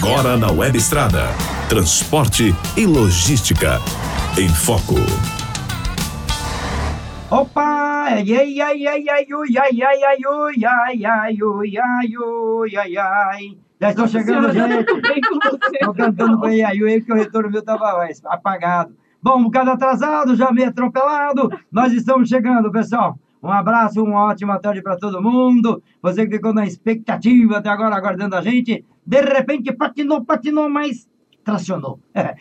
Agora na Web Estrada. Transporte e logística. Em Foco. Opa! Ai, ai, ai, ai, ai, ui, ai, ai, ai, ui, ai, ai, ui, ai, ui, ai, ai. Já estou chegando, gente. Estou cantando com ai, ai, ui, porque o retorno meu estava apagado. Bom, um bocado atrasado, já meio atropelado. Nós estamos chegando, pessoal. Um abraço, uma ótima tarde para todo mundo. Você que ficou na expectativa até agora, aguardando a gente. De repente, patinou, patinou, mas tracionou.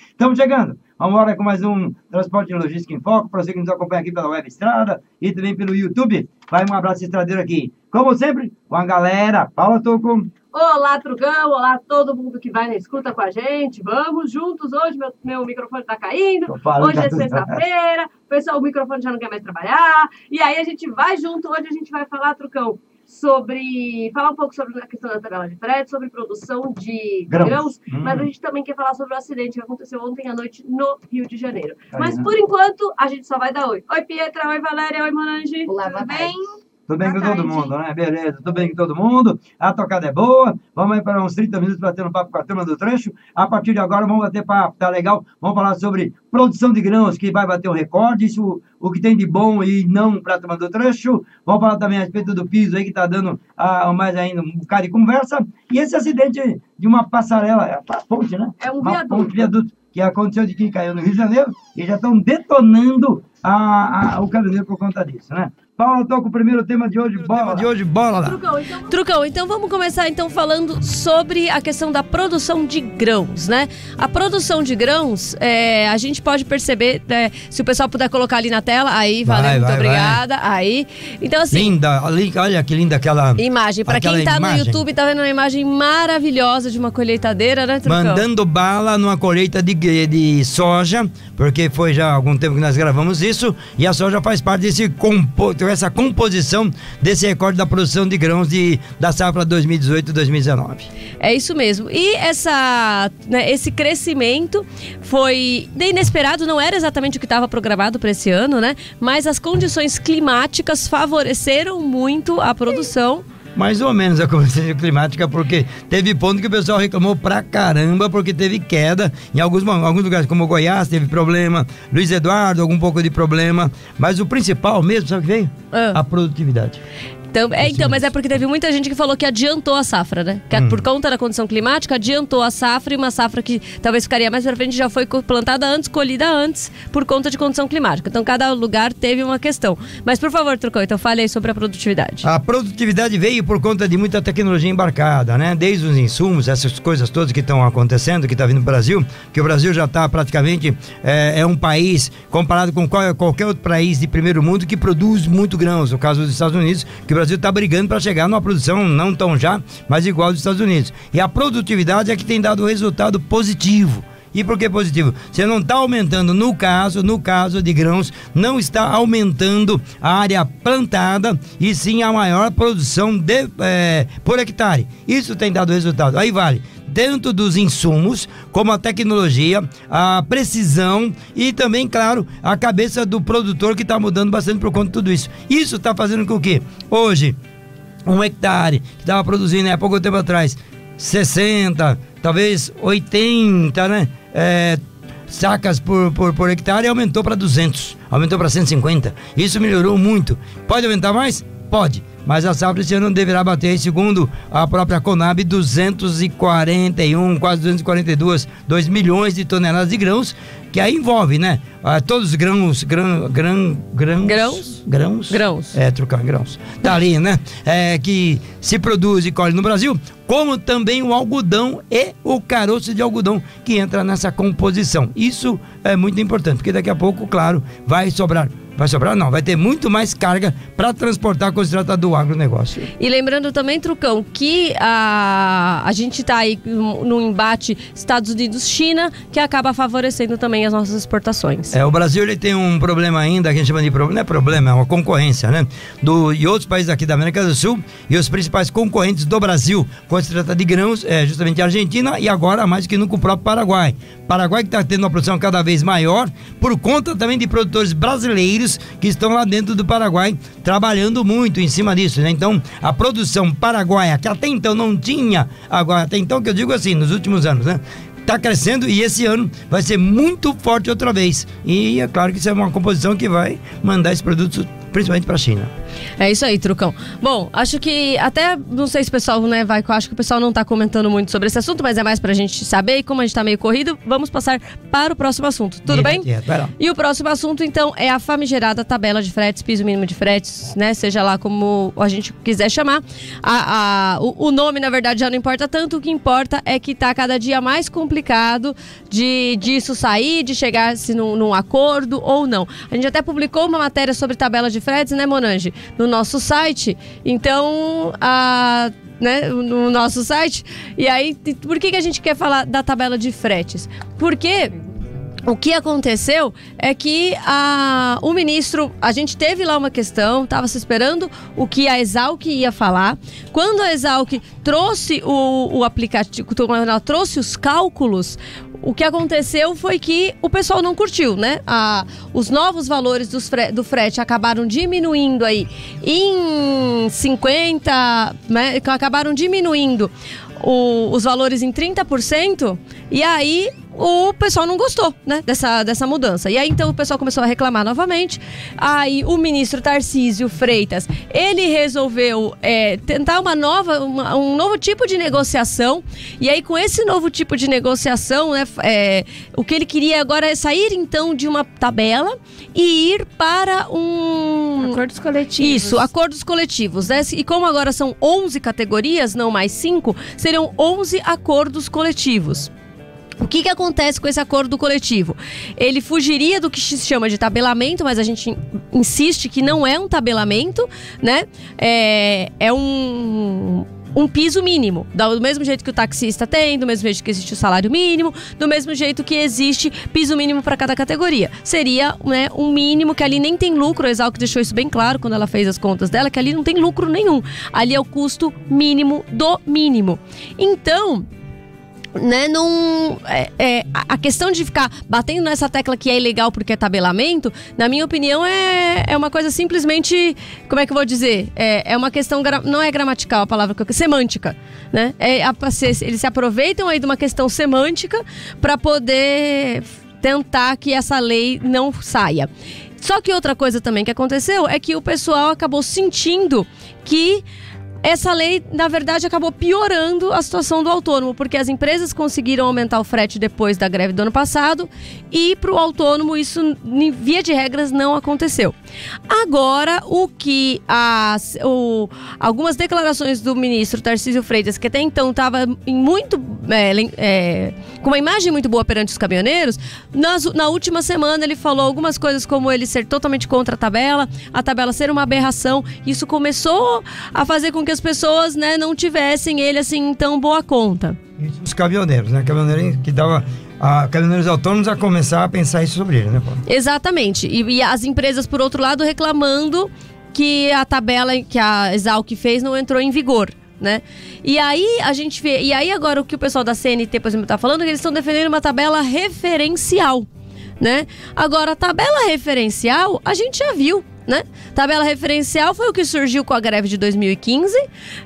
Estamos chegando. Vamos embora com mais um Transporte e Logística em Foco. Para você que nos acompanha aqui pela Web Estrada e também pelo YouTube. Vai um abraço estradeiro aqui. Como sempre, com a galera. Paula Toco. Olá, Trugão. Olá, todo mundo que vai na escuta com a gente. Vamos juntos. Hoje meu, meu microfone está caindo. Hoje é sexta-feira. O pessoal, o microfone já não quer mais trabalhar. E aí a gente vai junto. Hoje a gente vai falar, Trucão, sobre. falar um pouco sobre a questão da tabela de frete, sobre produção de grãos, grãos hum. mas a gente também quer falar sobre o acidente que aconteceu ontem à noite no Rio de Janeiro. Aí, mas né? por enquanto, a gente só vai dar oi. Oi, Pietra, oi, Valéria, oi, Monange. Olá, tudo bem? Tudo bem Boa com tarde. todo mundo, né? Beleza, tudo bem com todo mundo. A tocada é boa. Vamos aí para uns 30 minutos batendo um papo com a turma do trecho. A partir de agora vamos bater papo, tá legal? Vamos falar sobre produção de grãos, que vai bater um recorde, isso o que tem de bom e não para a turma do trecho. Vamos falar também a respeito do piso aí, que está dando ah, mais ainda um bocado de conversa. E esse acidente de uma passarela, é uma ponte, né? É um uma viaduto. Ponte, viaduto que aconteceu de quem caiu no Rio de Janeiro e já estão detonando a, a, o caminhoneiro por conta disso, né? Paulo, tô com o primeiro tema de hoje, bola. de hoje, bola lá. Trucão então... Trucão, então vamos começar então falando sobre a questão da produção de grãos, né? A produção de grãos, é, a gente pode perceber, é, se o pessoal puder colocar ali na tela, aí, valeu, Vai, muito vai, obrigada. Aí, então assim... Linda, ali, olha que linda aquela... Imagem, pra aquela quem tá imagem. no YouTube, tá vendo uma imagem maravilhosa de uma colheitadeira, né, Trucão? Mandando bala numa colheita de, de soja, porque foi já há algum tempo que nós gravamos isso, e a soja faz parte desse essa composição desse recorde da produção de grãos de, da safra 2018-2019. É isso mesmo. E essa, né, esse crescimento foi inesperado, não era exatamente o que estava programado para esse ano, né? Mas as condições climáticas favoreceram muito a produção. Mais ou menos a condição climática, porque teve ponto que o pessoal reclamou pra caramba, porque teve queda. Em alguns, alguns lugares, como Goiás, teve problema. Luiz Eduardo, algum pouco de problema. Mas o principal mesmo, sabe o que veio? Ah. A produtividade. Então, é, então, mas é porque teve muita gente que falou que adiantou a safra, né? Que Hum. por conta da condição climática, adiantou a safra e uma safra que talvez ficaria mais pra frente já foi plantada antes, colhida antes, por conta de condição climática. Então, cada lugar teve uma questão. Mas, por favor, Trucão, então fale aí sobre a produtividade. A produtividade veio por conta de muita tecnologia embarcada, né? Desde os insumos, essas coisas todas que estão acontecendo, que está vindo para o Brasil, que o Brasil já está praticamente é, é um país comparado com qual- qualquer outro país de primeiro mundo que produz muito grãos. No caso dos Estados Unidos, que o Brasil está brigando para chegar numa produção não tão já, mas igual dos Estados Unidos. E a produtividade é que tem dado resultado positivo. E por que positivo? Você não está aumentando, no caso, no caso de grãos, não está aumentando a área plantada e sim a maior produção de, eh, por hectare. Isso tem dado resultado. Aí vale tanto dos insumos, como a tecnologia, a precisão e também, claro, a cabeça do produtor que está mudando bastante por conta de tudo isso. Isso está fazendo com que hoje um hectare que estava produzindo há pouco tempo atrás 60, talvez 80, né? É, sacas por, por, por hectare aumentou para 200, aumentou para 150. Isso melhorou muito. Pode aumentar mais? Pode. Mas a safra esse ano deverá bater, segundo a própria Conab, 241, quase 242, 2 milhões de toneladas de grãos, que aí envolve, né? Ah, todos os grãos, grão, grão, grãos, Grãos? grãos, Grãos. é, trocar grãos. Tá ali, né? É, que se produz e colhe no Brasil, como também o algodão e o caroço de algodão que entra nessa composição. Isso é muito importante, porque daqui a pouco, claro, vai sobrar. Vai sobrar? Não, vai ter muito mais carga para transportar quando se trata do agronegócio. E lembrando também, Trucão, que a, a gente tá aí no no embate Estados Unidos-China, que acaba favorecendo também as nossas exportações. É, o Brasil ele tem um problema ainda, que a gente chama de problema, não é problema, é uma concorrência, né? Do, e outros países aqui da América do Sul, e os principais concorrentes do Brasil, quando se trata de grãos, é justamente a Argentina e agora, mais que nunca, o próprio Paraguai. Paraguai que está tendo uma produção cada vez maior, por conta também de produtores brasileiros brasileiros que estão lá dentro do Paraguai trabalhando muito em cima disso, né? Então, a produção paraguaia, que até então não tinha, agora até então que eu digo assim, nos últimos anos, né? Tá crescendo e esse ano vai ser muito forte outra vez. E é claro que isso é uma composição que vai mandar esses produtos principalmente para a China. É isso aí, Trucão. Bom, acho que até, não sei se o pessoal, né, vai, acho que o pessoal não está comentando muito sobre esse assunto, mas é mais para a gente saber e como a gente está meio corrido, vamos passar para o próximo assunto. Tudo bem? E o próximo assunto, então, é a famigerada tabela de fretes, piso mínimo de fretes, né, seja lá como a gente quiser chamar. A, a o, o, nome, na verdade, já não importa tanto, o que importa é que está cada dia mais complicado de disso sair, de chegar-se num, num acordo ou não. A gente até publicou uma matéria sobre tabela de fretes, né, Monange? No nosso site. Então, a né, no nosso site. E aí, por que, que a gente quer falar da tabela de fretes? Porque o que aconteceu é que a, o ministro, a gente teve lá uma questão, estava se esperando o que a Exalc ia falar. Quando a Exalc trouxe o, o aplicativo, ela trouxe os cálculos, o que aconteceu foi que o pessoal não curtiu, né? A, os novos valores fre, do frete acabaram diminuindo aí em 50, né? Acabaram diminuindo o, os valores em 30%, e aí o pessoal não gostou, né, dessa, dessa mudança. E aí então o pessoal começou a reclamar novamente. Aí o ministro Tarcísio Freitas, ele resolveu é, tentar uma nova, uma, um novo tipo de negociação. E aí com esse novo tipo de negociação, né, é, o que ele queria agora é sair então de uma tabela e ir para um acordos coletivos. Isso, acordos coletivos. Né? E como agora são 11 categorias, não mais 5, seriam 11 acordos coletivos. O que, que acontece com esse acordo coletivo? Ele fugiria do que se chama de tabelamento, mas a gente insiste que não é um tabelamento, né? É, é um, um piso mínimo. Do mesmo jeito que o taxista tem, do mesmo jeito que existe o salário mínimo, do mesmo jeito que existe piso mínimo para cada categoria. Seria né, um mínimo que ali nem tem lucro, a Exalc deixou isso bem claro quando ela fez as contas dela, que ali não tem lucro nenhum. Ali é o custo mínimo do mínimo. Então, né, não. É, é, a questão de ficar batendo nessa tecla que é ilegal porque é tabelamento, na minha opinião, é, é uma coisa simplesmente. Como é que eu vou dizer? É, é uma questão. Não é gramatical a palavra que eu. semântica. Né? É, eles se aproveitam aí de uma questão semântica para poder tentar que essa lei não saia. Só que outra coisa também que aconteceu é que o pessoal acabou sentindo que essa lei, na verdade, acabou piorando a situação do autônomo, porque as empresas conseguiram aumentar o frete depois da greve do ano passado e para o autônomo isso, via de regras, não aconteceu. Agora, o que as, o, algumas declarações do ministro Tarcísio Freitas, que até então estava muito. É, é, com uma imagem muito boa perante os caminhoneiros, nas, na última semana ele falou algumas coisas como ele ser totalmente contra a tabela, a tabela ser uma aberração. Isso começou a fazer com que as pessoas né, não tivessem ele assim tão boa conta. Os caminhoneiros, né? Caminhoneiros que dava a caminhoneiros autônomos a começar a pensar isso sobre ele, né, Paulo? Exatamente. E, e, as empresas, por outro lado, reclamando que a tabela que a Exalc fez não entrou em vigor. Né? E aí a gente vê, e aí agora o que o pessoal da CNT, por exemplo, está falando, é que eles estão defendendo uma tabela referencial, né? Agora, a tabela referencial, a gente já viu, né? Tabela referencial foi o que surgiu com a greve de 2015.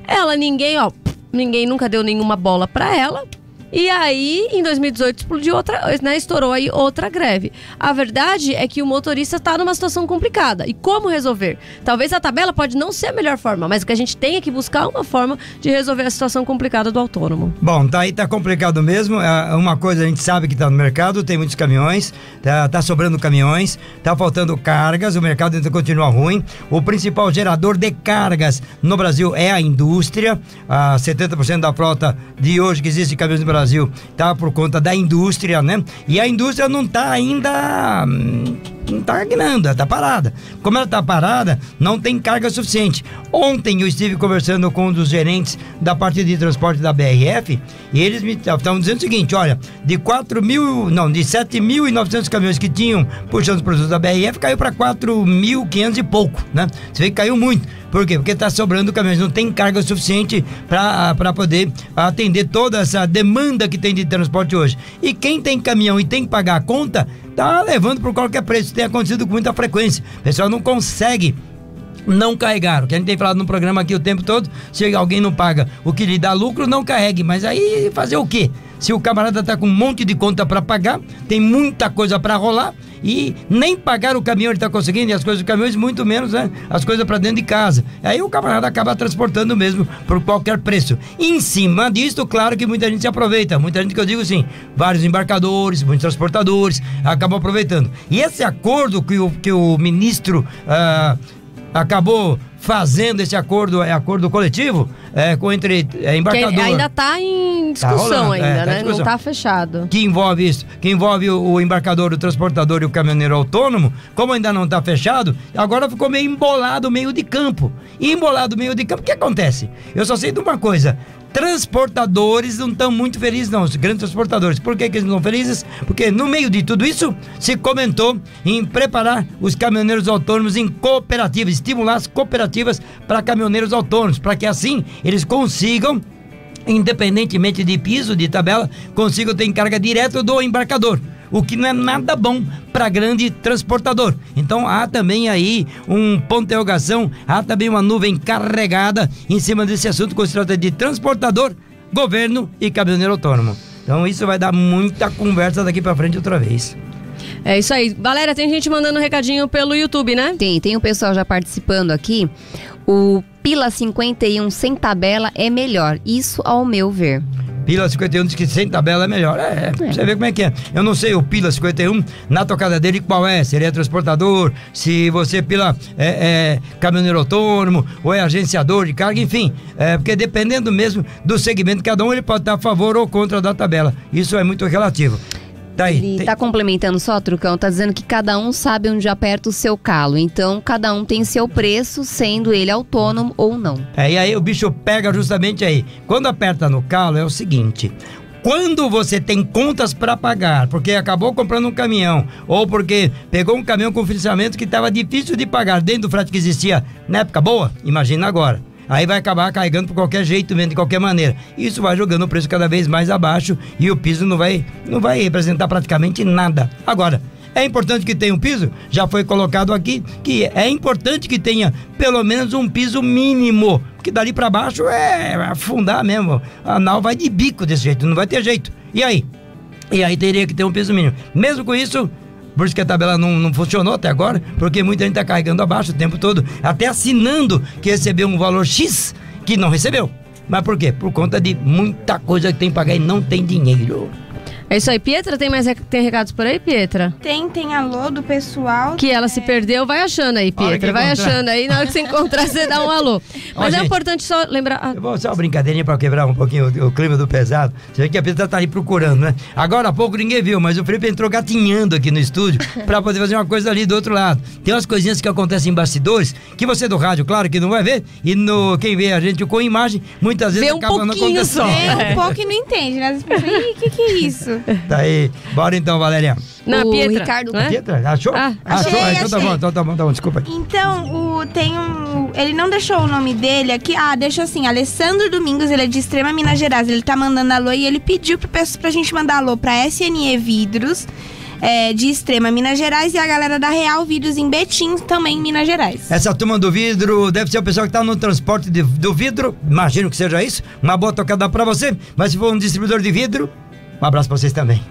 Ela ninguém, ó, ninguém nunca deu nenhuma bola para ela. E aí, em 2018, explodiu outra, né, estourou aí outra greve. A verdade é que o motorista está numa situação complicada. E como resolver? Talvez a tabela pode não ser a melhor forma, mas o que a gente tem é que buscar uma forma de resolver a situação complicada do autônomo. Bom, tá aí, tá complicado mesmo. É uma coisa a gente sabe que está no mercado, tem muitos caminhões, tá, tá sobrando caminhões, tá faltando cargas, o mercado ainda continua ruim. O principal gerador de cargas no Brasil é a indústria. A 70% da frota de hoje que existe caminhões no Brasil Brasil tá por conta da indústria, né? E a indústria não tá ainda hum, não está ela está parada. Como ela está parada, não tem carga suficiente. Ontem eu estive conversando com um dos gerentes da parte de transporte da BRF e eles me estavam dizendo o seguinte: olha, de 4 mil, não, de 7.900 caminhões que tinham puxando os produtos da BRF, caiu para 4.500 e pouco, né? Você vê que caiu muito. Por quê? Porque está sobrando caminhões, não tem carga suficiente para poder atender toda essa demanda que tem de transporte hoje. E quem tem caminhão e tem que pagar a conta, tá levando por qualquer preço. Tem acontecido com muita frequência. O pessoal não consegue não carregar. O que a gente tem falado no programa aqui o tempo todo, se alguém não paga o que lhe dá lucro, não carregue. Mas aí fazer o quê? Se o camarada tá com um monte de conta para pagar, tem muita coisa para rolar e nem pagar o caminhão ele está conseguindo, e as coisas do caminhão, muito menos, né? As coisas para dentro de casa. Aí o camarada acaba transportando mesmo por qualquer preço. Em cima disso, claro que muita gente se aproveita. Muita gente que eu digo assim, vários embarcadores, muitos transportadores acabam aproveitando. E esse acordo que o, que o ministro. Ah, acabou fazendo esse acordo, é acordo coletivo, é, com entre é, embarcador. Que ainda está em discussão tá rolando, ainda, é, tá né? Discussão. Não está fechado. Que envolve isso, que envolve o, o, embarcador, o transportador e o caminhoneiro autônomo, como ainda não está fechado, agora ficou meio embolado meio de campo. E embolado meio de campo, o que acontece? Eu só sei de uma coisa, transportadores não estão muito felizes, não, os grandes transportadores. Por que, que eles não estão felizes? Porque no meio de tudo isso, se comentou em preparar os caminhoneiros autônomos em cooperativas, estimular as cooperativas para caminhoneiros autônomos, para que assim eles consigam independentemente de piso, de tabela, consigam ter encarga direta do embarcador o que não é nada bom para grande transportador. Então há também aí um ponto de interrogação, há também uma nuvem carregada em cima desse assunto quando se trata de transportador, governo e caminhoneiro autônomo. Então isso vai dar muita conversa daqui para frente outra vez. É isso aí. Galera, tem gente mandando um recadinho pelo YouTube, né? Tem, tem o um pessoal já participando aqui. O Pila 51 sem tabela é melhor. Isso ao meu ver. Pila 51 diz que sem tabela é melhor. É, é, você vê como é que é. Eu não sei o Pila 51 na tocada dele qual é, se ele é transportador, se você pila é, é caminhoneiro autônomo ou é agenciador de carga, enfim. É, porque dependendo mesmo do segmento, cada um ele pode estar a favor ou contra da tabela. Isso é muito relativo. Tá aí, Ele tem... tá complementando só, Trucão, tá dizendo que cada um sabe onde aperta o seu calo. Então, cada um tem seu preço, sendo ele autônomo ou não. É, e aí o bicho pega justamente aí. Quando aperta no calo, é o seguinte: quando você tem contas para pagar, porque acabou comprando um caminhão, ou porque pegou um caminhão com financiamento que estava difícil de pagar dentro do frete que existia na época boa, imagina agora aí vai acabar carregando por qualquer jeito, mesmo de qualquer maneira. Isso vai jogando o preço cada vez mais abaixo e o piso não vai, não vai representar praticamente nada. Agora, é importante que tenha um piso? Já foi colocado aqui que é importante que tenha pelo menos um piso mínimo, porque dali para baixo é afundar mesmo. A nau vai de bico desse jeito, não vai ter jeito. E aí? E aí teria que ter um piso mínimo. Mesmo com isso, por isso que a tabela não, não funcionou até agora, porque muita gente está carregando abaixo o tempo todo, até assinando que recebeu um valor X que não recebeu. Mas por quê? Por conta de muita coisa que tem que pagar e não tem dinheiro. É isso aí. Pietra, tem mais tem recados por aí, Pietra? Tem, tem alô do pessoal. Que ela é... se perdeu, vai achando aí, Pietra. Vai achando aí, na hora que você encontrar, você dá um alô. Mas Ó, é gente, importante só lembrar. Ah. Eu vou só uma brincadeirinha pra quebrar um pouquinho o, o, clima do pesado. Você vê que a Pietra tá aí procurando, né? Agora há pouco ninguém viu, mas o Felipe entrou gatinhando aqui no estúdio pra poder fazer uma coisa ali do outro lado. Tem umas coisinhas que acontecem em bastidores, que você do rádio, claro que não vai ver, e no quem vê a gente com imagem, muitas vezes vê um acaba não acontecendo. Só. Vê um pouco e não entende, né? As pessoas, o que, que é isso? Tá aí. Bora então, Valéria. Não, o Pietra. Ricardo. É? Pietra? Achou? Ah, achei, Achou? Achei. Então tá bom, então tá bom, tá bom, desculpa. Então, o, tem um. Ele não deixou o nome dele aqui. Ah, deixa assim, Alessandro Domingos, ele é de Extrema Minas Gerais. Ele tá mandando alô e ele pediu pro, pra gente mandar alô pra SNE Vidros. É, de Extrema Minas Gerais e a galera da Real Vidros em Betim, também em Minas Gerais. Essa turma do vidro deve ser o pessoal que tá no transporte de, do vidro, imagino que seja isso. Uma boa tocada para você, mas se for um distribuidor de vidro, um abraço para vocês também.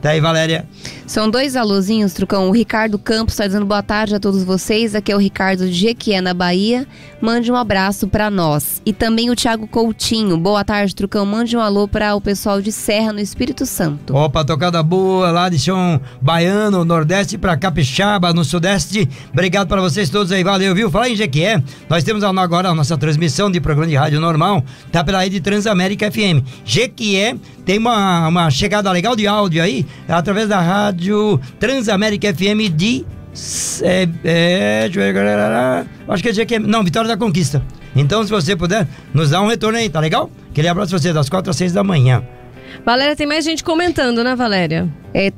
Tá aí, Valéria. São dois alôzinhos, Trucão. O Ricardo Campos está dizendo boa tarde a todos vocês. Aqui é o Ricardo de Jequié, na Bahia. Mande um abraço para nós. E também o Thiago Coutinho. Boa tarde, Trucão. Mande um alô para o pessoal de Serra, no Espírito Santo. Opa, tocada boa lá de chão baiano, Nordeste para Capixaba, no Sudeste. Obrigado para vocês todos aí. Valeu, viu? Falar em Jequié, nós temos agora a nossa transmissão de programa de rádio normal. Tá pela rede Transamérica FM. Jequié tem uma, uma chegada legal de áudio aí através da rádio Transamérica FM de. É, é, acho que é que não, Vitória da Conquista. Então, se você puder, nos dá um retorno aí, tá legal? Aquele abraço pra você das 4 às 6 da manhã. Valéria, tem mais gente comentando, né, Valéria? É,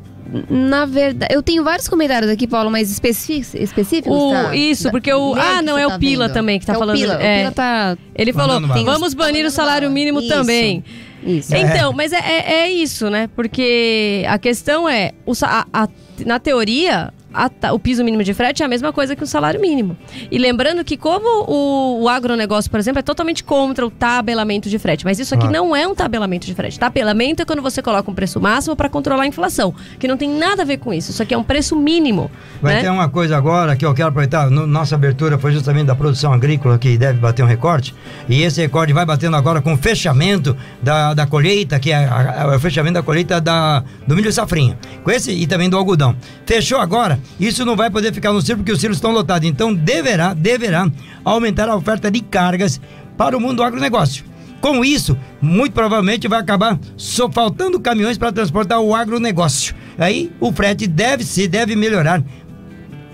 na verdade, eu tenho vários comentários aqui, Paulo, mais específicos. específicos o, tá? Isso, porque o. Ah, não, é o tá Pila vendo? também que tá é falando. O Pila, é, o Pila tá. Ele falou: vamos banir o salário mínimo isso. também. Isso. Então, mas é, é, é isso, né? Porque a questão é, o a- a- na teoria, a o piso mínimo de frete é a mesma coisa que o salário mínimo. E lembrando que como o, o agronegócio, por exemplo, é totalmente contra o tabelamento de frete, mas isso aqui Ah. não é um tabelamento de frete. Tabelamento é quando você coloca um preço máximo para controlar a inflação, que não tem nada a ver com isso. Isso aqui é um preço mínimo, Vai né? ter uma coisa agora que eu quero aproveitar. No- nossa abertura foi justamente da produção agrícola que deve bater um recorde. E esse recorde vai batendo agora com o fechamento da, da colheita, que é a- a- o fechamento da colheita da, do milho safrinha. Com esse e também do algodão. Fechou agora, isso não vai poder ficar no circo porque os circos estão lotados. Então deverá, deverá aumentar a oferta de cargas para o mundo do agronegócio. Com isso, muito provavelmente vai acabar só faltando caminhões para transportar o agronegócio. Aí o frete deve se deve melhorar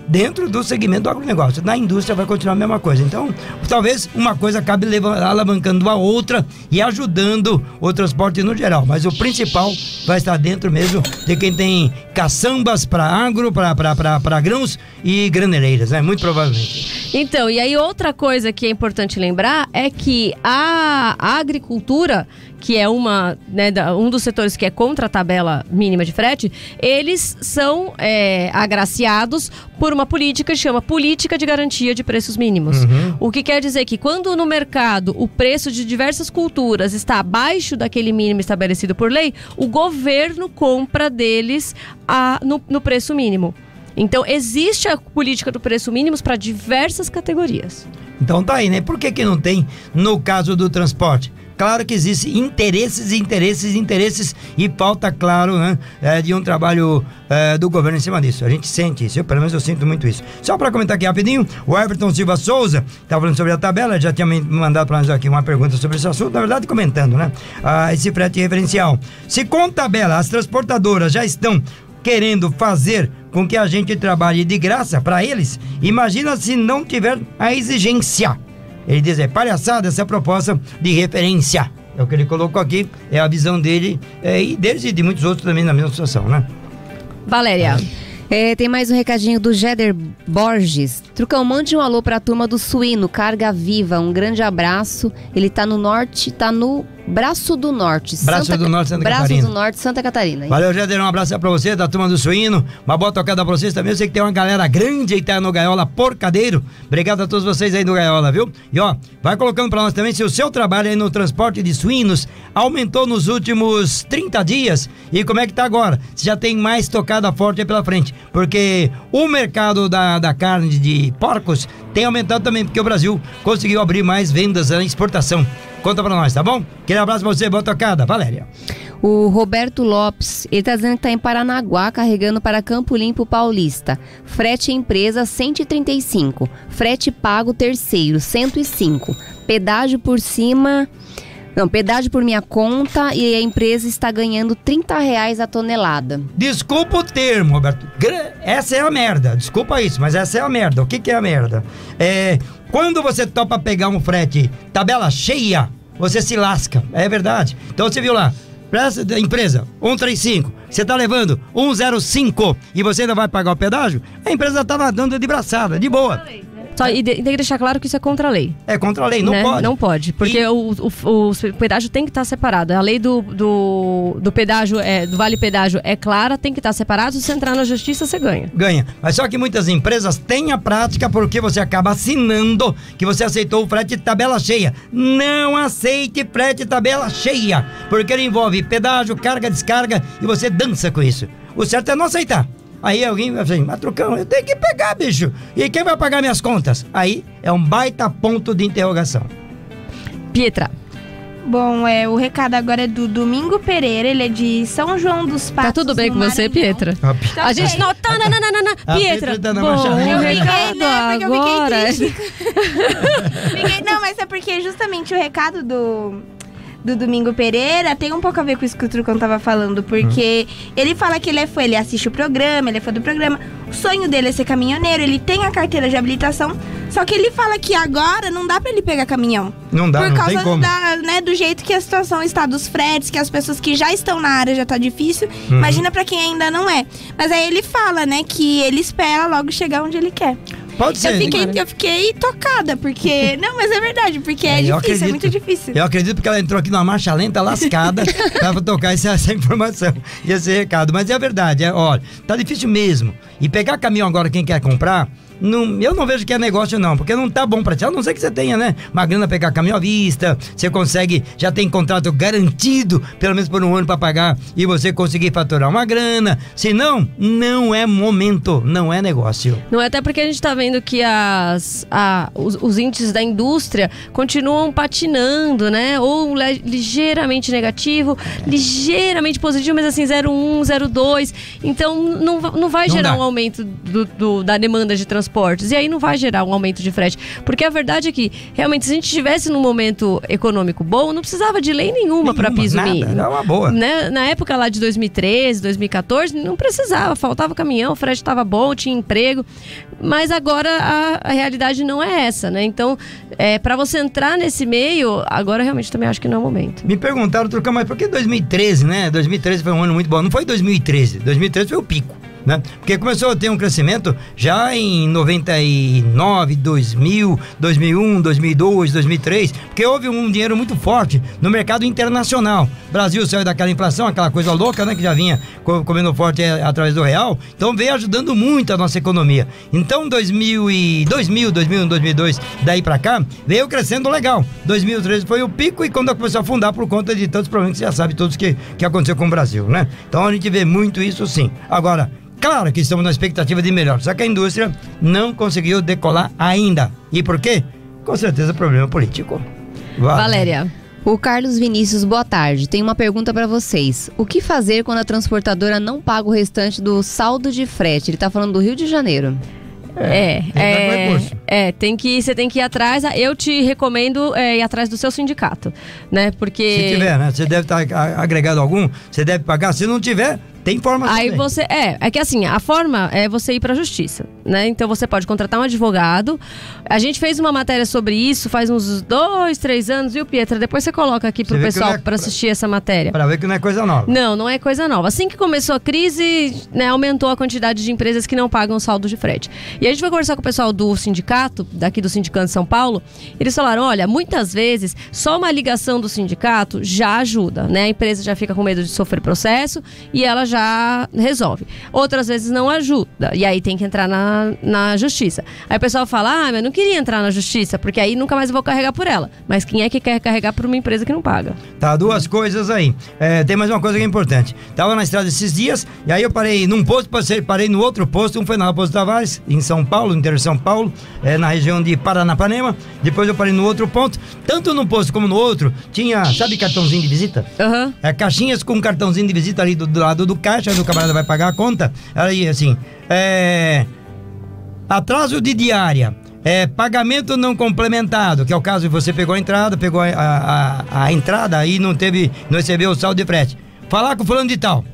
dentro do segmento do agronegócio. Na indústria vai continuar a mesma coisa. Então, talvez uma coisa acabe alavancando a outra e ajudando o transporte no geral. Mas o principal vai estar dentro mesmo de quem tem caçambas para agro, para grãos e graneleiras, né? Muito provavelmente. Então, e aí outra coisa que é importante lembrar é que a, a agricultura, que é uma, né, um dos setores que é contra a tabela mínima de frete, eles são é, agraciados por uma política que chama Política de Garantia de Preços Mínimos. O que quer dizer que quando no mercado o preço de diversas culturas está abaixo daquele mínimo estabelecido por lei, o governo compra deles a- no- no preço mínimo. Então, existe a política do preço mínimo para diversas categorias. Então tá aí, né? Por que, que não tem no caso do transporte? Claro que existem interesses, interesses, interesses e falta, claro, né, é, de um trabalho é, do governo em cima disso. A gente sente isso, eu, pelo menos eu sinto muito isso. Só para comentar aqui rapidinho, o Everton Silva Souza tá falando sobre a tabela, já tinha me mandado para nós aqui uma pergunta sobre esse assunto, na verdade comentando, né? Ah, esse frete referencial. Se com tabela as transportadoras já estão querendo fazer com que a gente trabalhe de graça para eles, imagina se não tiver a exigência. Ele diz, é palhaçada essa proposta de referência. É o que ele colocou aqui, é a visão dele é, e deles e de muitos outros também na mesma situação, né? Valéria. É, tem mais um recadinho do Jeder Borges. Trucão, mande um alô pra turma do Suíno, Carga Viva. Um grande abraço. Ele tá no norte, tá no Braço do Norte. Braço Santa do Norte, Santa Braço Catarina. do Norte, Santa Catarina. Valeu, Jader, um abraço pra você, da turma do Suíno. Uma boa tocada pra vocês também. Eu sei que tem uma galera grande aí tá no Gaiola Porcadeiro. Obrigado a todos vocês aí do Gaiola, viu? E ó, vai colocando pra nós também se o seu trabalho aí no transporte de suínos aumentou nos últimos 30 dias e como é que tá agora? Se já tem mais tocada forte aí pela frente. Porque o mercado da, da carne de porcos tem aumentado também, porque o Brasil conseguiu abrir mais vendas na exportação. Conta pra nós, tá bom? Aquele abraço pra você, boa tocada. Valéria. O Roberto Lopes, ele tá dizendo que tá em Paranaguá carregando para Campo Limpo Paulista. Frete empresa 135. Frete pago terceiro 105. Pedágio por cima. Não, pedágio por minha conta e a empresa está ganhando 30 reais a tonelada. Desculpa o termo, Roberto. Essa é a merda. Desculpa isso, mas essa é a merda. O que, que é a merda? É. Quando você topa pegar um frete tabela cheia, você se lasca. É verdade. Então você viu lá. Presta empresa, 135. Você tá levando 105 e você ainda vai pagar o pedágio? A empresa tá nadando de braçada, de boa. Só, e de- tem que deixar claro que isso é contra a lei. É contra a lei, não né? pode. Não pode, porque E- o, o, o pedágio tem que estar separado. A lei do, do, do pedágio, é, do vale pedágio é clara, tem que estar separado. Se você entrar na justiça, você ganha. ganha. Mas só que muitas empresas têm a prática porque você acaba assinando que você aceitou o frete tabela cheia. Não aceite frete tabela cheia, porque ele envolve pedágio, carga, descarga e você dança com isso. O certo é não aceitar. Aí alguém vai assim, mas Trucão, eu tenho que pegar, bicho. E quem vai pagar minhas contas? Aí é um baita ponto de interrogação. Pietra, Bom, é, o recado agora é do Domingo Pereira, ele é de São João dos Patos. tá tudo bem com você. Pietra? A gente não tá, não, não, não, não, não. A Pietra. Pietra tá na Bom, ré. recado né, porque eu fiquei agora. triste. Fiquei- Não, mas é porque justamente o recado do, do Domingo Pereira tem um pouco a ver com isso que o Trucão tava falando, porque ele fala que ele é fã, ele assiste o programa, ele é fã do programa. O sonho dele é ser caminhoneiro, ele tem a carteira de habilitação, só que ele fala que agora não dá pra ele pegar caminhão. Não dá, Por não causa da, né, do jeito que a situação está dos fretes, que as pessoas que já estão na área já tá difícil. Imagina pra quem ainda não é. Mas aí ele fala, né, que ele espera logo chegar onde ele quer. Pode ser. Eu fiquei, eu fiquei tocada, porque. Não, mas é verdade, porque é, É, difícil, é acredito. muito difícil. Eu acredito porque ela entrou aqui numa marcha lenta lascada pra tocar essa, essa informação e esse recado. Mas é verdade, é, olha, tá difícil mesmo. E pegar caminhão agora, quem quer comprar, não, eu não vejo que é negócio não, porque não tá bom pra ti. A não ser que você tenha, né, uma grana pegar caminhão à vista, você consegue, já tem contrato garantido, pelo menos por um ano pra pagar, e você conseguir faturar uma grana. Se não, não é momento, não é negócio. Não é até porque a gente tá vendo que as, a- os, os índices da indústria continuam patinando, né? Ou ligeiramente negativo, ligeiramente positivo, mas assim, 0,1, 0,2. Então não, não vai Não gerar dá. um aumento do- do- da demanda de transportes. E aí não vai gerar um aumento de frete. Porque a verdade é que, realmente, se a gente estivesse num momento econômico bom, não precisava de lei nenhuma para Nenhuma, piso nada, mínimo. era uma boa. Né? Na época lá de 2013, 2014, não precisava, faltava caminhão, o frete estava bom, tinha emprego. Mas agora a, a realidade não é essa, né? Então, é, para você entrar nesse meio, agora realmente também acho que não é o momento. Me perguntaram, Trucão, mas por que 2013, né? 2013 foi um ano muito bom. Não foi 2013. 2013 foi o pico, né? Porque começou a ter um crescimento já em 99, 2000, 2001, 2002, 2003. Porque houve um dinheiro muito forte no mercado internacional. O Brasil saiu daquela inflação, aquela coisa louca, né? Que já vinha co- comendo forte é, através do real. Então veio ajudando muito a nossa economia. Então 2000, e 2000 2001, 2002, daí pra cá, veio crescendo legal. 2013 foi o pico e quando começou a afundar por conta de tantos problemas que você já sabe todos que, que aconteceu com o Brasil, né? Então a gente vê muito isso sim. Agora, claro que estamos na expectativa de melhor, só que a indústria não conseguiu decolar ainda. E por quê? Com certeza problema político. Vai. Valéria. O Carlos Vinícius, boa tarde. Tem uma pergunta pra vocês. O que fazer quando a transportadora não paga o restante do saldo de frete? Ele tá falando do Rio de Janeiro. É, é, recurso. é, tem que, você tem que ir atrás. Eu te recomendo é, ir atrás do seu sindicato, né? Porque Se tiver, né? Você deve estar a- agregado algum, você deve pagar. Se não tiver, tem forma Aí também. você. É, é que assim, a forma é você ir pra justiça, né? Então você pode contratar um advogado. A gente fez uma matéria sobre isso faz uns dois, três anos, viu, Pietra? Depois você coloca aqui pro vê que pessoal é- pra assistir essa matéria. Pra ver que não é coisa nova. Não, não é coisa nova. Assim que começou a crise, né, aumentou a quantidade de empresas que não pagam saldo de frete. E a gente foi conversar com o pessoal do sindicato, daqui do Sindicato de São Paulo, eles falaram: olha, muitas vezes só uma ligação do sindicato já ajuda, né? A empresa já fica com medo de sofrer processo e ela já resolve. Outras vezes não ajuda. E aí tem que entrar na, na justiça. Aí o pessoal fala: ah, mas eu não queria entrar na justiça, porque aí nunca mais eu vou carregar por ela. Mas quem é que quer carregar por uma empresa que não paga? Tá, duas coisas aí. É, tem mais uma coisa que é importante. Tava na estrada esses dias, e aí eu parei num posto, passei, parei no outro posto. Um foi na Raposo Tavares, em São Paulo, no interior de São Paulo, é, na região de Paranapanema. Depois eu parei no outro ponto. Tanto num posto como no outro, tinha, sabe, cartãozinho de visita? Aham. É, caixinhas com cartãozinho de visita ali do, do lado do caixa, aí o camarada vai pagar a conta. Aí, assim, é. Atraso de diária. É, pagamento não complementado, que é o caso de você pegou a entrada, pegou a, a, a- a entrada aí não teve, não recebeu o saldo de frete. Falar com o fulano de tal.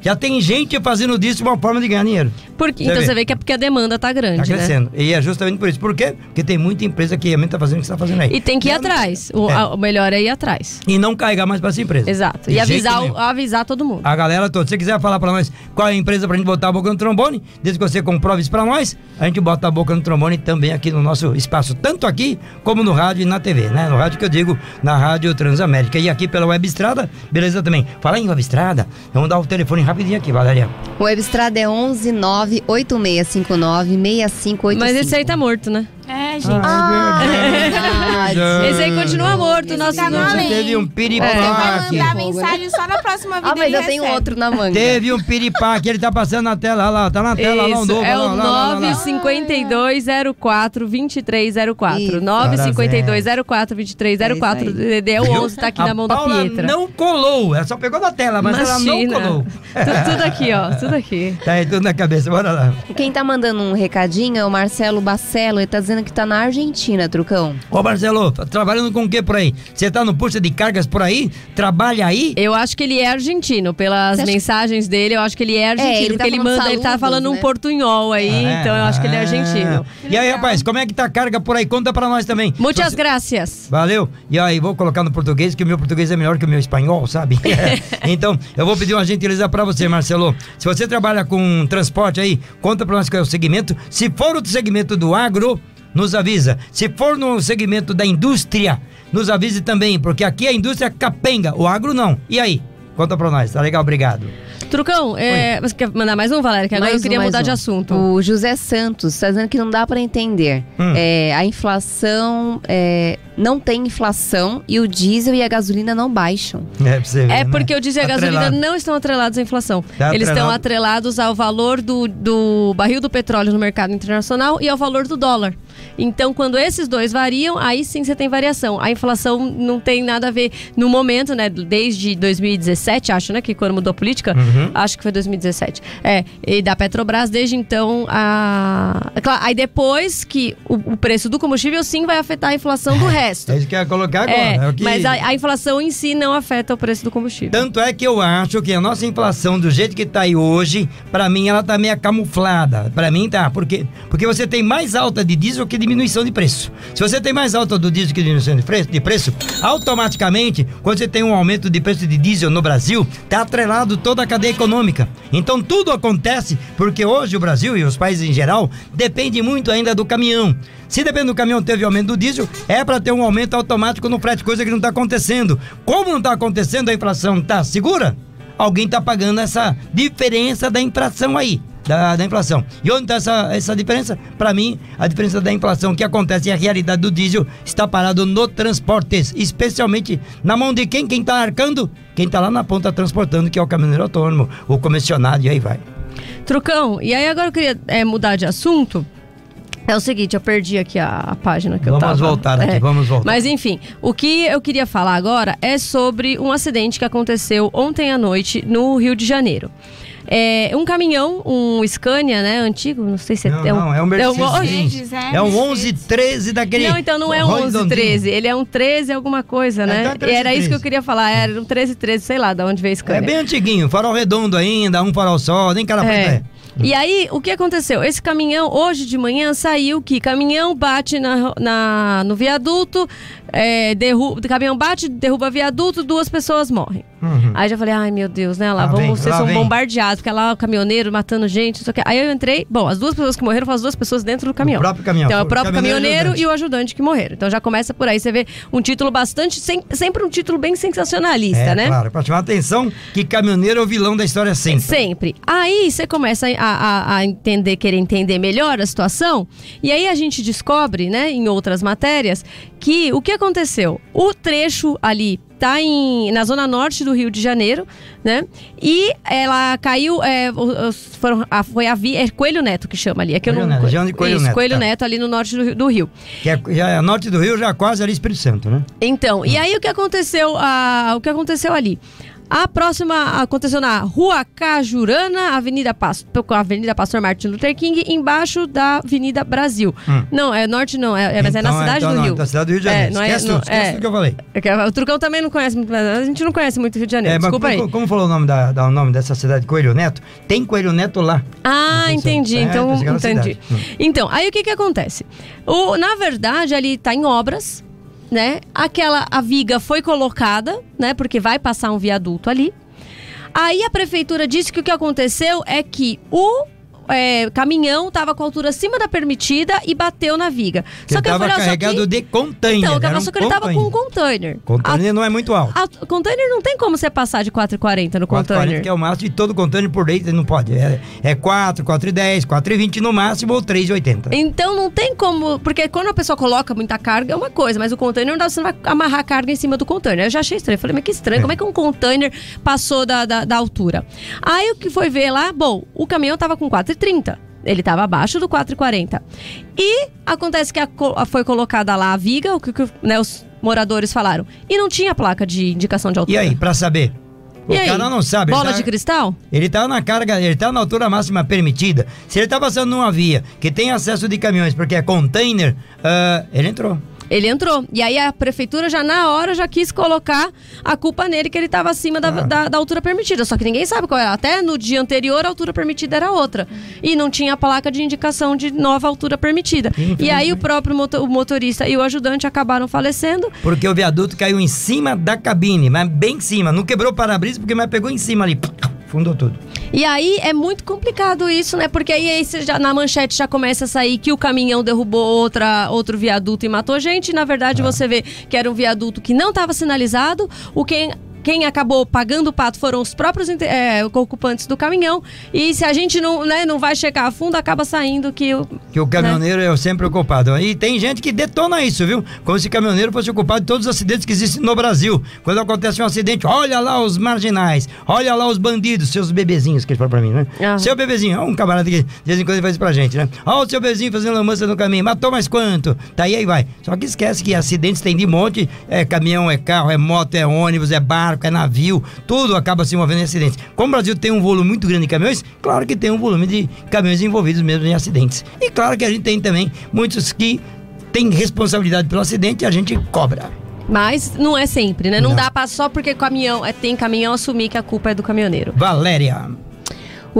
Já tem gente fazendo disso uma forma de ganhar dinheiro. Porque, Você então vê. você vê que é porque a demanda tá grande, Tá né? crescendo. E é justamente por isso. Por quê? Porque tem muita empresa que realmente tá fazendo o que você tá fazendo aí. E tem que ir Não- atrás. O, É. a- o melhor é ir atrás. E não carregar mais pra essa empresa. Exato. De E avisar, o- avisar todo mundo. A galera toda. Se você quiser falar pra nós qual é a empresa pra gente botar a boca no trombone, desde que você comprove isso pra nós, a gente bota a boca no trombone também aqui no nosso espaço, tanto aqui como no rádio e na TV, né? No rádio que eu digo, na Rádio Transamérica. E aqui pela Web Estrada, beleza também. Fala em Web Estrada, vamos dar o telefone rapidinho aqui, Valéria. O Webstrada é 11 98659 6585. Mas esse aí tá morto, né? É, gente. Ah, verdade. Esse aí continua morto. Nosso tá. Teve um Você piripaque. vai mandar mensagem só na próxima vida. Ah, mas eu tenho recebe. outro na manga. Teve um piripaque, ele tá passando na tela, olha lá, tá na tela, lá um Isso, novo, é o lá, lá, lá, lá. 95204-2304. Isso. 95204-2304. É O DDD é o 11, tá aqui na mão da Paula Pietra. não colou, ela só pegou da tela, mas ela não Imagina. colou. Tu- tudo aqui, ó. Tudo aqui. Tá aí tudo na cabeça, bora lá. Quem tá mandando um recadinho é o Marcelo Bacelo. Ele tá dizendo que tá na Argentina, Trucão. Ô Marcelo, tá trabalhando com o que por aí? Você tá no posto de cargas por aí? Trabalha aí? Eu acho que ele é argentino, pelas acha- mensagens dele, eu acho que ele é argentino, ele tá porque ele falando manda, ele tá saludos, falando um né? portunhol aí, É, então eu acho que ele é argentino. E aí, rapaz, como é que tá a carga por aí? Conta pra nós também. Muitas Você- gracias. Valeu. E aí, vou colocar no português, que o meu português é melhor que o meu espanhol, sabe? então, eu vou pedir uma gentileza pra você, Marcelo. Se você trabalha com transporte aí, conta pra nós qual é o segmento. Se for o segmento do agro, nos avisa. Se for no segmento da indústria, nos avise também, porque aqui a indústria capenga, o agro não. E aí? Conta pra nós, tá legal? Obrigado. Trucão, é, você quer mandar mais um, Valéria? Que agora Mais eu queria um, mudar de um. assunto. O José Santos está dizendo que não dá para entender. Hum. É, a inflação é, não tem inflação e o diesel e a gasolina não baixam. É, pra você ver, É né? porque o diesel e a gasolina Atrelado. não estão atrelados à inflação. Tá Eles estão atrelado. atrelados ao valor do, do barril do petróleo no mercado internacional e ao valor do dólar. Então, quando esses dois variam, aí sim você tem variação. A inflação não tem nada a ver no momento, né? Desde 2017, acho, né? Que quando mudou a política. Uhum. Acho que foi 2017. É, e da Petrobras, desde então, a. é Claro, aí depois que o, o preço do combustível sim vai afetar a inflação do resto. É isso que eu ia colocar agora. É, é que... mas a, a inflação em si não afeta o preço do combustível. Tanto é que eu acho que a nossa inflação, do jeito que tá aí hoje, pra mim ela tá meio camuflada. Pra mim tá, porque, porque você tem mais alta de diesel que diminuição de preço. Se você tem mais alta do diesel que diminuição de preço, de preço, automaticamente, quando você tem um aumento de preço de diesel no Brasil, tá atrelado toda a cadeia econômica. Então tudo acontece porque hoje o Brasil e os países em geral depende muito ainda do caminhão. Se depende do caminhão teve aumento do diesel, é para ter um aumento automático no frete, coisa que não está acontecendo. Como não está acontecendo, a inflação está segura? Alguém está pagando essa diferença da inflação aí. Da, da inflação. E onde está essa, essa diferença? Para mim, a diferença da inflação que acontece e a realidade do diesel está parado no transportes, especialmente na mão de quem? Quem está arcando? Quem está lá na ponta transportando, que é o caminhoneiro autônomo, o comissionado, e aí vai. Trucão, e aí agora eu queria é, mudar de assunto. É o seguinte, eu perdi aqui a, a página que eu Vamos tava. voltar aqui, É. vamos voltar. Mas enfim, o que eu queria falar agora é sobre um acidente que aconteceu ontem à noite no Rio de Janeiro. É um caminhão, um Scania, né, antigo, não sei se Não, é um... não, é um Mercedes. Mercedes, é, É um Mercedes. 11, 13 daquele. Não, então não é um 11, redondinho. 13, ele é um 13 alguma coisa, né? então é 13, e era isso que eu 13. queria falar, era um 13, 13, sei lá, de onde veio esse É Scania. bem antiguinho, farol redondo ainda, um farol só, nem cara preta É. é. E aí, o que aconteceu? Esse caminhão, hoje de manhã, saiu que caminhão bate na, na- no viaduto, é, derruba, caminhão bate, derruba viaduto, duas pessoas morrem. Uhum. Aí já falei, ai meu Deus, né? Lá, Lá vamos, vem, vocês lá são vem. bombardeados, porque lá o caminhoneiro matando gente. Aí eu entrei, bom, as duas pessoas que morreram foram as duas pessoas dentro do caminhão. O próprio caminhão. Então é o O próprio caminhoneiro e o caminhoneiro ajudante. e o ajudante que morreram. Então já começa por aí, você vê um título bastante, sem- sempre um título bem sensacionalista, é, né? claro, pra chamar a atenção que caminhoneiro é o vilão da história sempre. Sempre. Aí você começa a, a- a entender, querer entender melhor a situação, e aí a gente descobre, né, em outras matérias, que o que aconteceu? O trecho ali tá em, na zona norte do Rio de Janeiro, né? E ela caiu, é, foram, a, foi a via, é Coelho Neto que chama ali. É que eu Coelho não, Neto, região de Coelho isso, Neto, Coelho tá. Neto ali no norte do, Rio- do Rio. Que é, já é norte do Rio, já quase ali Espírito Santo, né? Então, e aí o que aconteceu, ah, o que aconteceu ali? A próxima aconteceu na Rua Cajurana, Avenida, Pas- Avenida Pastor Martin Luther King, embaixo da Avenida Brasil. Hum. Não, é norte não, é, é- mas é na Então, cidade então do não, Rio. Da cidade do Rio de Janeiro. É, não é- esquece não- tudo, esquece é. tudo que eu falei. É O Trucão também não conhece muito, a gente não conhece muito o Rio de Janeiro, É, mas desculpa como, aí. como falou o nome, da, da- o nome dessa cidade, Coelho Neto? Tem Coelho Neto lá. Ah, entendi. É, Então, entendi. Hum. Então, aí o que que acontece? O, na verdade, ali tá em obras, né? Aquela a viga foi colocada, né? Porque vai passar um viaduto ali. Aí a prefeitura disse que o que aconteceu é que o é, caminhão tava com a altura acima da permitida e bateu na viga. Que só que eu tava falei, ó, só carregado que... de container. Então, era um só que ele tava com um container. Container não é muito alto. A, a container não tem como você passar de 4,40 no 4,40 container. que é o máximo e todo container por dentro não pode. É, é 4, 4,10, 4,20 no máximo ou 3,80. Então não tem como. Porque quando a pessoa coloca muita carga é uma coisa, mas o container não dá, você não vai amarrar a carga em cima do container. Eu já achei estranho. Falei, mas que estranho, É. como é que um container passou da, da, da altura? Aí o que foi ver lá, bom, o caminhão tava com 4,30. Ele tava abaixo do 4,40. E acontece que a a- foi colocada lá a viga, o que, que, né, os moradores falaram. E não tinha placa de indicação de E altura. aí, pra saber? O E aí? cara não sabe. Bola tá- de cristal? Ele tá na carga, ele tá na altura máxima permitida. Se ele tá passando numa via que tem acesso de caminhões porque é container, ah, ele entrou. Ele entrou. E aí a prefeitura já na hora já quis colocar a culpa nele que ele estava acima da, Ah. da, da altura permitida. Só que ninguém sabe qual era. Até no dia anterior a altura permitida era outra. E não tinha a placa de indicação de nova altura permitida. E aí o próprio o motorista e o ajudante acabaram falecendo. Porque o viaduto caiu em cima da cabine, mas bem em cima. Não quebrou o para-brisa porque mas pegou em cima ali. Fundou tudo. E aí é muito complicado isso, né? Porque aí, aí você já- na manchete já começa a sair que o caminhão derrubou outra, outro viaduto e matou gente. E, na verdade, você vê que era um viaduto que não estava sinalizado. O quem. Quem acabou pagando o pato foram os próprios é, ocupantes do caminhão. E se a gente não, né, não vai checar a fundo, acaba saindo que o, Que o caminhoneiro é sempre o culpado. E tem gente que detona isso, viu? Como se o caminhoneiro fosse o culpado de todos os acidentes que existem no Brasil. Quando acontece um acidente, olha lá os marginais, olha lá os bandidos, seus bebezinhos, que eles falam pra mim, né? Aham. Seu bebezinho, ó, um camarada que de vez em quando faz isso pra gente, né? Ó, o seu bebezinho fazendo lambança no caminho, matou mais quanto? Tá aí, aí vai. Só que esquece que acidentes tem de monte, é caminhão, é carro, é moto, é ônibus, é barco, é navio, tudo acaba se movendo em acidentes. Como o Brasil tem um volume muito grande de caminhões, claro que tem um volume de caminhões envolvidos mesmo em acidentes. E claro que a gente tem também muitos que têm responsabilidade pelo acidente e a gente cobra. Mas não é sempre, né? Não, Não. dá pra só porque caminhão, é, tem caminhão assumir que a culpa é do caminhoneiro. Valéria.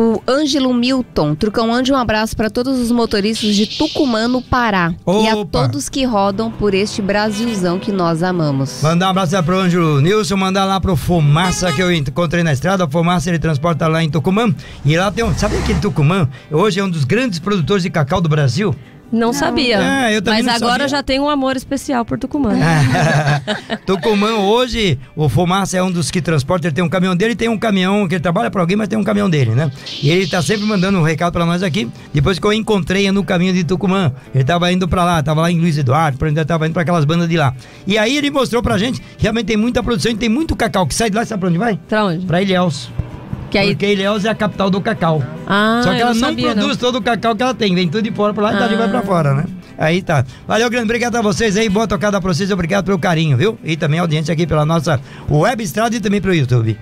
O Ângelo Milton, Trucão Ande, um abraço para todos os motoristas de Tucumã, no Pará. E a Opa. todos que rodam por este Brasilzão que nós amamos. Mandar um abraço pro Ângelo Nilson, mandar lá pro Fumaça que eu encontrei na estrada. O Fumaça ele transporta lá em Tucumã. E lá tem um. Sabe que Tucumã hoje é um dos grandes produtores de cacau do Brasil? Não, sabia. É, eu também Mas não agora sabia. já tem um amor especial por Tucumã. Tucumã hoje, o Fumaça é um dos que transporta, ele tem um caminhão dele, tem um caminhão que ele trabalha para alguém, mas tem um caminhão dele, né? E ele tá sempre mandando um recado para nós aqui. Depois que eu encontrei no caminho de Tucumã, ele tava indo para lá, tava lá em Luiz Eduardo, por onde ele tava indo para aquelas bandas de lá. E aí ele mostrou pra gente, realmente tem muita produção tem muito cacau que sai de lá, sabe pra onde vai? Pra onde? Pra Ilhéus. Que aí... Porque Ilhéus é a capital do cacau. Ah, Só que ela não, sabia, produz todo o cacau que ela tem, vem tudo de fora pra lá e dali Ah. vai pra fora, né? Aí tá. Valeu, grande. Obrigado a vocês aí. Boa tocada pra vocês. Obrigado pelo carinho, viu? E também a audiência aqui pela nossa web estrada e também pelo YouTube.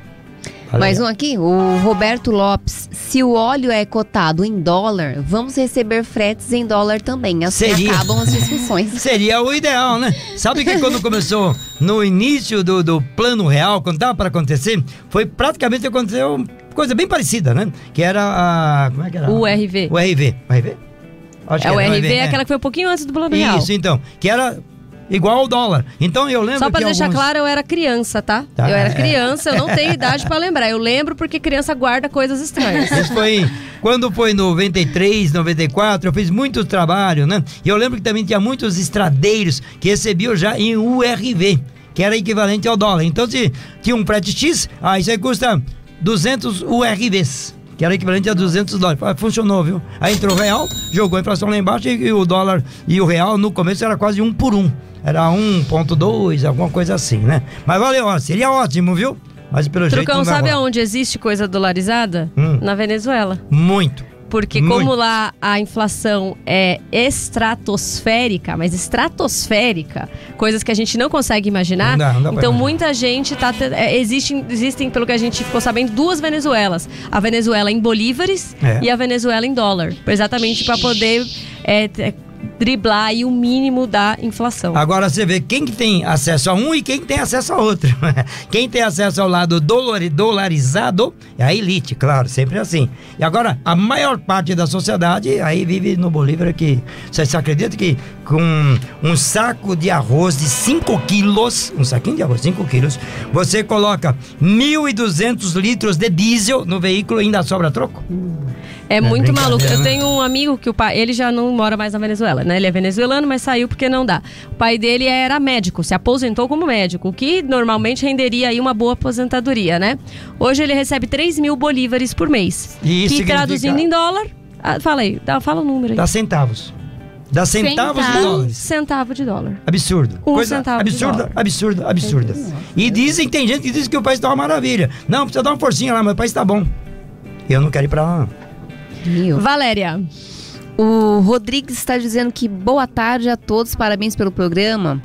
Valeu. Mais um aqui, o Roberto Lopes. Se o óleo é cotado em dólar, vamos receber fretes em dólar também. Assim Seria. acabam as discussões. Seria o ideal, né? Sabe que quando começou no início do, do plano real, quando tava para acontecer, foi praticamente aconteceu coisa bem parecida, né? Que era a. Como é que era? O RV. O RV. O RV? Acho É que o era RV, é é. aquela que foi um pouquinho antes do Plano Real. Isso, então. Que era igual ao dólar. Então eu lembro Só pra que deixar alguns... claro, eu era criança, tá? Tá, Eu era é. criança, eu não tenho idade pra lembrar. Eu lembro porque criança guarda coisas estranhas. Isso foi quando foi 93, 94, eu fiz muito trabalho, né? E eu lembro que também tinha muitos estradeiros que recebiam já em URV, que era equivalente ao dólar. Então se tinha um frete X, ah, isso aí custa 200 URVs. Que era equivalente a 200 dólares. Ah, Funcionou, viu? Aí entrou o real, jogou a inflação lá embaixo e, e o dólar e o real no começo era quase um por um. Era 1,2, alguma coisa assim, né? Mas valeu, ó, seria ótimo, viu? Mas pelo jeito Trucão, não vai sabe aonde existe coisa dolarizada? Hum. Na Venezuela. Muito. Porque Muito. como lá a inflação é estratosférica, mas estratosférica, coisas que a gente não consegue imaginar. Não não então muita gente tá é, existem, existem, pelo que a gente ficou sabendo, duas Venezuelas. A Venezuela em bolívares É. e a Venezuela em dólar. Exatamente para poder é, driblar aí o mínimo da inflação. Agora você vê quem que tem acesso a um e quem que tem acesso a outro. quem tem acesso ao lado dolori- dolarizado é a elite, claro, sempre assim. E agora, a maior parte da sociedade aí vive no Bolívar que. Você acredita que com um saco de arroz de 5 quilos, um saquinho de arroz, 5 quilos, você coloca 1.200 litros de diesel no veículo e ainda sobra troco? É muito brincadeira, maluco. Eu né? tenho um amigo que o pai, ele já não mora mais na Venezuela, né? Ele é venezuelano, mas saiu porque não dá. O pai dele era médico, se aposentou como médico, o que normalmente renderia aí uma boa aposentadoria, né? Hoje ele recebe 3 mil bolívares por mês. E isso que significa- traduzindo em dólar. Ah, fala aí, dá, fala o número aí. Dá centavos. Dá centavos de Centavos. Um centavo de dólar. Absurdo. Um Coisa centavo de absurda, dólar. absurda, absurda. E dizem, tem gente que diz que o país tá uma maravilha. Não, precisa dar uma forcinha lá, mas o país tá bom. Eu não quero ir pra lá, não. Mil. Valéria. O Rodrigues está dizendo que boa tarde a todos, parabéns pelo programa.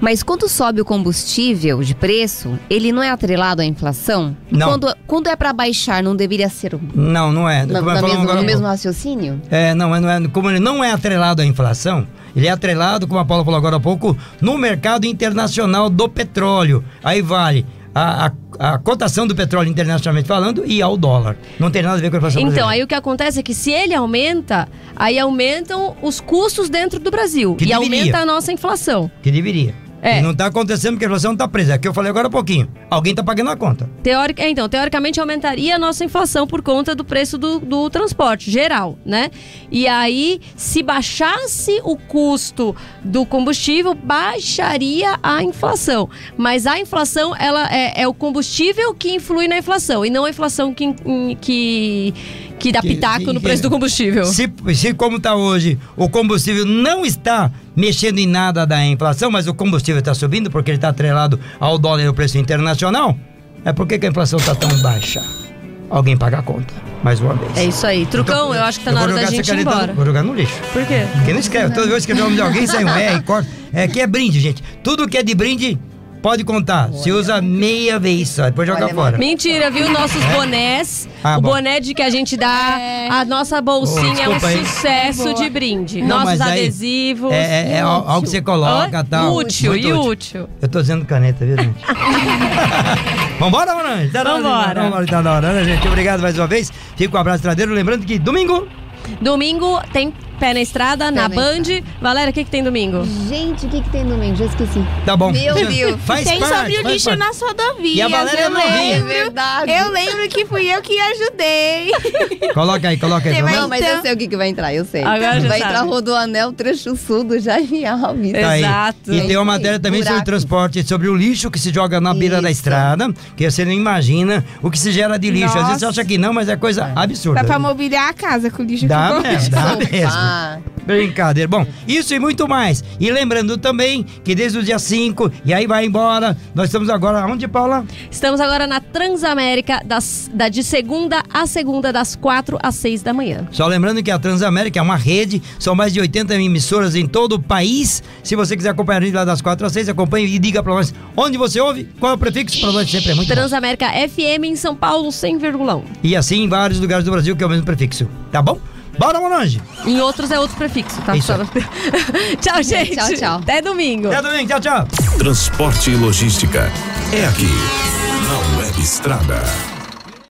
Mas quando sobe o combustível de preço, ele não é atrelado à inflação? Não. Quando, quando é para baixar, não deveria ser um- Não, não é. na- Como na mesmo- agora no mesmo raciocínio? É, não, mas não é, como ele não é atrelado à inflação, ele é atrelado, como a Paula falou agora há pouco, no mercado internacional do petróleo. Aí vale a, a, a cotação do petróleo internacionalmente falando e ao dólar. Não tem nada a ver com a inflação Então, brasileira. aí o que acontece é que se ele aumenta, aí aumentam os custos dentro do Brasil. Que e deveria. aumenta a nossa inflação. Que deveria. É. Não está acontecendo porque a inflação está presa. É o que eu falei agora há pouquinho. Alguém está pagando a conta. Teórica, é, então, teoricamente aumentaria a nossa inflação por conta do preço do, do transporte geral, né? E aí, se baixasse o custo do combustível, baixaria a inflação. Mas a inflação, ela é, é o combustível que influi na inflação e não a inflação que, que, que dá Que- pitaco que- no preço do combustível. Se, se como está hoje, o combustível não está mexendo em nada da inflação, mas o combustível está subindo porque ele está atrelado ao dólar e ao preço internacional, é por que a inflação está tão baixa? Alguém paga a conta, mais uma vez. É isso aí. Trucão, Então, eu acho que tá eu na hora da gente ir caneta no- embora. Vou jogar no lixo. Por quê? Quem não escreve, toda vez que escrever o nome de alguém, sai um R, corta. É que é brinde, gente. Tudo que é de brinde, pode contar. Se usa meia vez só, depois joga Olha, fora. Mentira, viu? Nossos bonés. Ah, o bom. boné de que a gente dá. A nossa bolsinha é um aí. sucesso de brinde. Não, Nossos adesivos. É, é, é al- algo que você coloca e tal. Útil, Muito e útil. Eu tô dizendo caneta, viu, gente? Vambora, Monange? Tá na hora, Vambora. Vambora, tá na hora, né, gente? Obrigado mais uma vez. Fica um abraço tradeiro. Lembrando que domingo Domingo tem pé na estrada, na na Band. Valéria, o que, que tem domingo? Gente, o que, que tem domingo? Já esqueci. tá bom. Meu Deus. Faz Tem parte, sobre o lixo parte. nas rodovias. E a Valéria eu não lembro. É verdade. Eu lembro que fui eu que ajudei. Coloca aí, coloca aí. Não, mas Então- eu sei o que, que vai entrar, eu sei. Agora vai sabe. entrar Rodoanel, trecho sul do Jaime Alves. Tá aí. Exato. E tem uma isso matéria também sobre buracos. transporte, sobre o lixo que se joga na beira da Isso. estrada, que você não imagina o que se gera de lixo. Às vezes você Nossa. acha que não, mas é coisa absurda. Dá pra mobiliar a casa com o lixo Dá que mesmo, dá Sofá. Brincadeira. Bom, isso e muito mais. E lembrando também que desde o dia 5, e aí vai embora, nós estamos agora onde, Paula? Estamos agora na Transamérica, das, da, de segunda a segunda, das quatro às seis da manhã. Só lembrando que a Transamérica é uma rede, são mais de 80 emissoras em todo o país. Se você quiser acompanhar a gente lá das 4 às 6, acompanhe e diga pra nós onde você ouve, qual é o prefixo, pra nós sempre é muito bom. Transamérica FM em São Paulo, 100,1. E assim em vários lugares do Brasil que é o mesmo prefixo, tá bom? Bora, Monange! Em outros é outro prefixo, tá? Isso. Só- tchau, gente. Tchau, tchau. Até domingo. Até domingo, tchau, tchau! Transporte e logística. É aqui, na Web Estrada.